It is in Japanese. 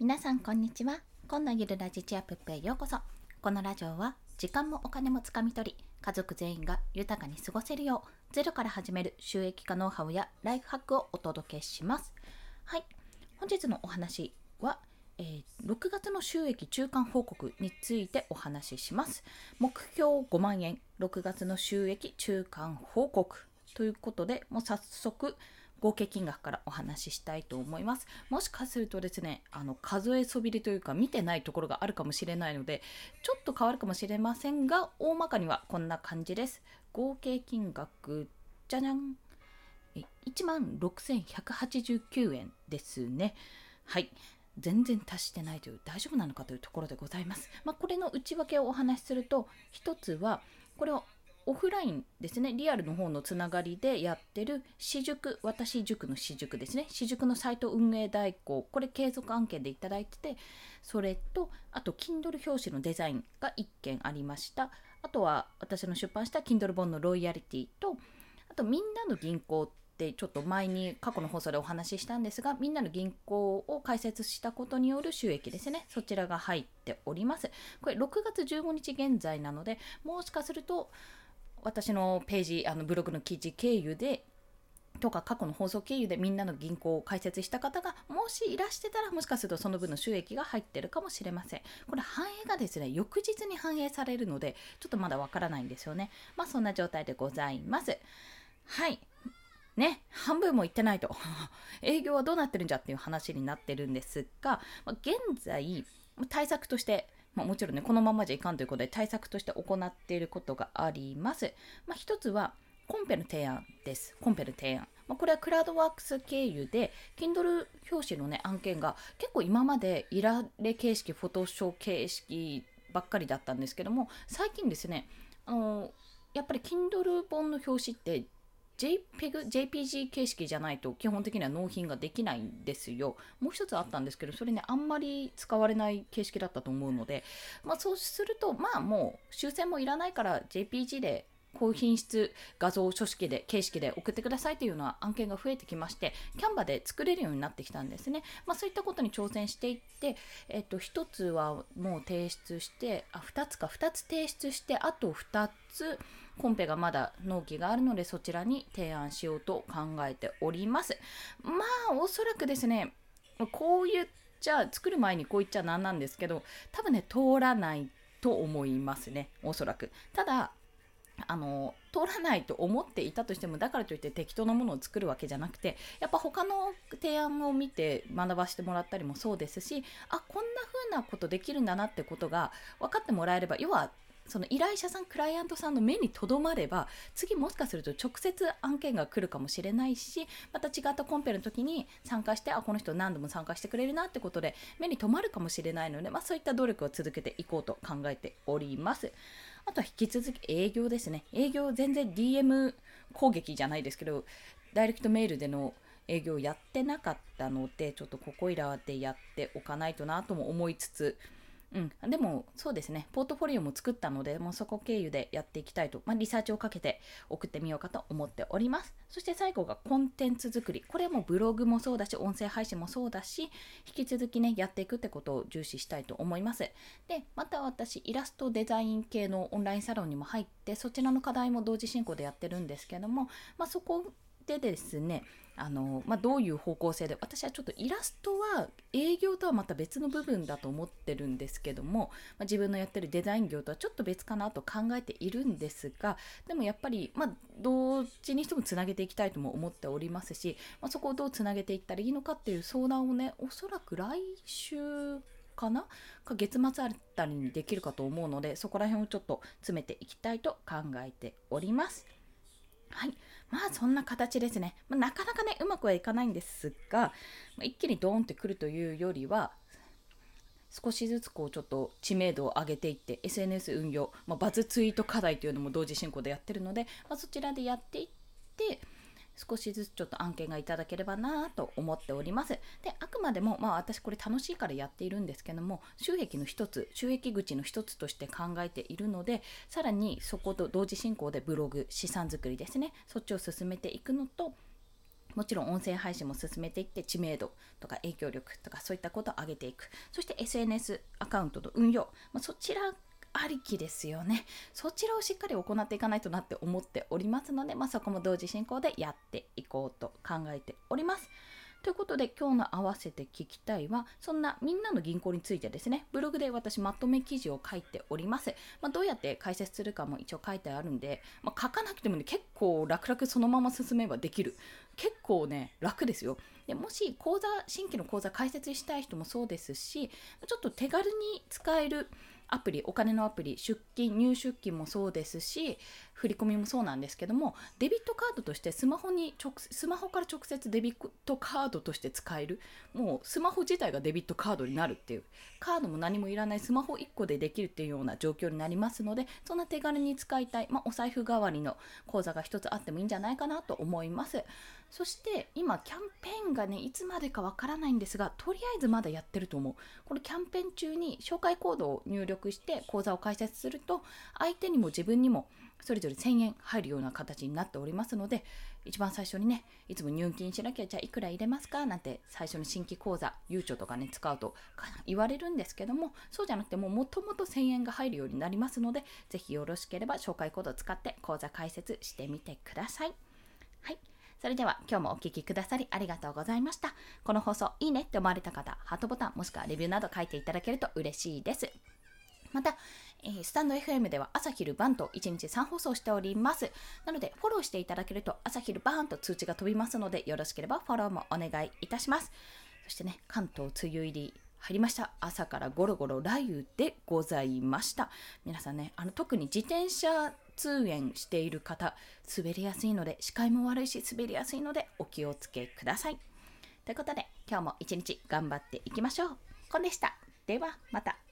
皆さんこんにちは。今のゆるラジチアプップへようこそ。このラジオは時間もお金もつかみ取り家族全員が豊かに過ごせるようゼロから始める収益化ノウハウやライフハックをお届けします。はい。本日のお話はえー6月の収益中間報告についてお話しします。目標5万円6月の収益中間報告ということでもう早速合計金額からお話ししたいと思います。もしかするとですね、あの数えそびれというか見てないところがあるかもしれないので、ちょっと変わるかもしれませんが、大まかにはこんな感じです。合計金額、じゃじゃん。1万6189円ですね。はい。全然達してないという大丈夫なのかというところでございます。まあ、これの内訳をお話しすると、一つは、これをオフラインですね、リアルの方のつながりでやってる私塾、私塾の私塾ですね、私塾のサイト運営代行、これ継続案件でいただいてて、それと、あと、Kindle 表紙のデザインが1件ありました。あとは、私の出版した Kindle 本のロイヤリティと、あと、みんなの銀行ってちょっと前に過去の放送でお話ししたんですがみんなの銀行を開設したことによる収益ですね。そちらが入っております。これ6月15日現在なのでもしかすると私のページあのブログの記事経由でとか過去の放送経由でみんなの銀行を開設した方がもしいらしてたらもしかするとその分の収益が入ってるかもしれません。これ反映がですね、翌日に反映されるのでちょっとまだわからないんですよね。まあそんな状態でございます。はい。ね、半分もいってないと。営業はどうなってるんじゃっていう話になってるんですが、ま現在対策としてまあ、もちろんね、このままじゃいかんということで対策として行っていることがあります。まあ、一つは、コンペの提案です。コンペの提案。まあ、これはクラウドワークス経由で、Kindle 表紙のね、案件が結構今までいられ形式、フォトショー形式ばっかりだったんですけども、最近ですね、あのやっぱり Kindle 本の表紙って JPEG、JPG 形式じゃないと基本的には納品ができないんですよ。もう一つあったんですけど、それね、あんまり使われない形式だったと思うので、まあそうすると、まあもう修正もいらないから JPG で高品質画像書式で形式で送ってくださいというような案件が増えてきましてキャンバで作れるようになってきたんですね、まあ、そういったことに挑戦していって、えっと、1つはもう提出してあ2つか2つ提出してあと2つコンペがまだ納期があるのでそちらに提案しようと考えております。まあおそらくですねこう言っちゃ作る前にこう言っちゃなんなんですけど多分ね通らないと思いますね。おそらく。ただあの通らないと思っていたとしてもだからといって適当なものを作るわけじゃなくてやっぱ他の提案を見て学ばせてもらったりもそうですしあこんな風なことできるんだなってことが分かってもらえれば要はその依頼者さんクライアントさんの目にとどまれば次もしかすると直接案件が来るかもしれないしまた違ったコンペの時に参加してあこの人何度も参加してくれるなってことで目に留まるかもしれないので、まあ、そういった努力を続けていこうと考えております。あとは引き続き営業ですね。営業全然 DM 攻撃じゃないですけど、ダイレクトメールでの営業やってなかったので、ちょっとここいらでやっておかないとなとも思いつつ、うん、でもそうですね、ポートフォリオも作ったので、もうそこ経由でやっていきたいと、まあ、リサーチをかけて送ってみようかと思っております。そして最後がコンテンツ作り。これもブログもそうだし、音声配信もそうだし、引き続きね、やっていくってことを重視したいと思います。で、また私、イラストデザイン系のオンラインサロンにも入って、そちらの課題も同時進行でやってるんですけども、まあ、そこでですね、あのまあ、どういう方向性で私はちょっとイラストは営業とはまた別の部分だと思ってるんですけども、まあ、自分のやってるデザイン業とはちょっと別かなと考えているんですがでもやっぱり、まあ、どっちにしてもつなげていきたいとも思っておりますし、まそこをどうつなげていったらいいのかっていう相談をねおそらく来週かな？か月末あたりにできるかと思うのでそこら辺をちょっと詰めていきたいと考えております。はい。まあそんな形ですね。まあ、なかなかね、うまくはいかないんですが、まあ、一気にドーンってくるというよりは、少しずつこうちょっと知名度を上げていって SNS 運用、まあ、バズツイート課題というのも同時進行でやってるので、まあ、そちらでやっていって少しずつちょっと案件がいただければなと思っております。で、あくまでも、まあ私これ楽しいからやっているんですけども、収益の一つ、収益口の一つとして考えているので、さらにそこと同時進行でブログ、資産作りですね、そっちを進めていくのと、もちろん音声配信も進めていって知名度とか影響力とかそういったことを上げていくそして SNS アカウントの運用、まあ、そちらありきですよね。そちらをしっかり行っていかないとなって思っておりますので、まあ、そこも同時進行でやっていこうと考えております。ということで今日の合わせて聞きたいはそんなみんなの銀行についてですね。ブログで私まとめ記事を書いております、まあ、どうやって解説するかも一応書いてあるんで、まあ、書かなくてもね結構楽々そのまま進めばできる。結構ね楽ですよ。でもし講座新規の講座解説したい人もそうですしちょっと手軽に使えるアプリお金のアプリ出金入出金もそうですし振り込みもそうなんですけどもデビットカードとしてスマホに直スマホから直接デビットカードとして使えるもうスマホ自体がデビットカードになるっていうカードも何もいらないスマホ1個でできるっていうような状況になりますのでそんな手軽に使いたい、まあ、お財布代わりの口座が1つあってもいいんじゃないかなと思います。そして今キャンペーンがねいつまでかわからないんですがとりあえずまだやってると思う。このキャンペーン中に紹介コードを入力して口座を開設すると相手にも自分にもそれぞれ1000円入るような形になっておりますので一番最初にねいつも入金しなきゃじゃあいくら入れますかなんて最初の新規口座ゆうちょとかね使うと言われるんですけどもそうじゃなくてももともと1000円が入るようになりますのでぜひよろしければ紹介コードを使って口座開設してみてください。はいそれでは今日もお聴きくださりありがとうございました。この放送いいねって思われた方、ハートボタンもしくはレビューなど書いていただけると嬉しいです。また、えー、スタンド FM では朝昼晩と1日3放送しております。なので、フォローしていただけると朝昼晩と通知が飛びますので、よろしければフォローもお願いいたします。そしてね、関東梅雨入り入りました。朝からゴロゴロ雷雨でございました。皆さんね、あの特に自転車通園している方、滑りやすいので、視界も悪いし滑りやすいのでお気をつけください。ということで、今日も一日頑張っていきましょう。コンでした。では、また。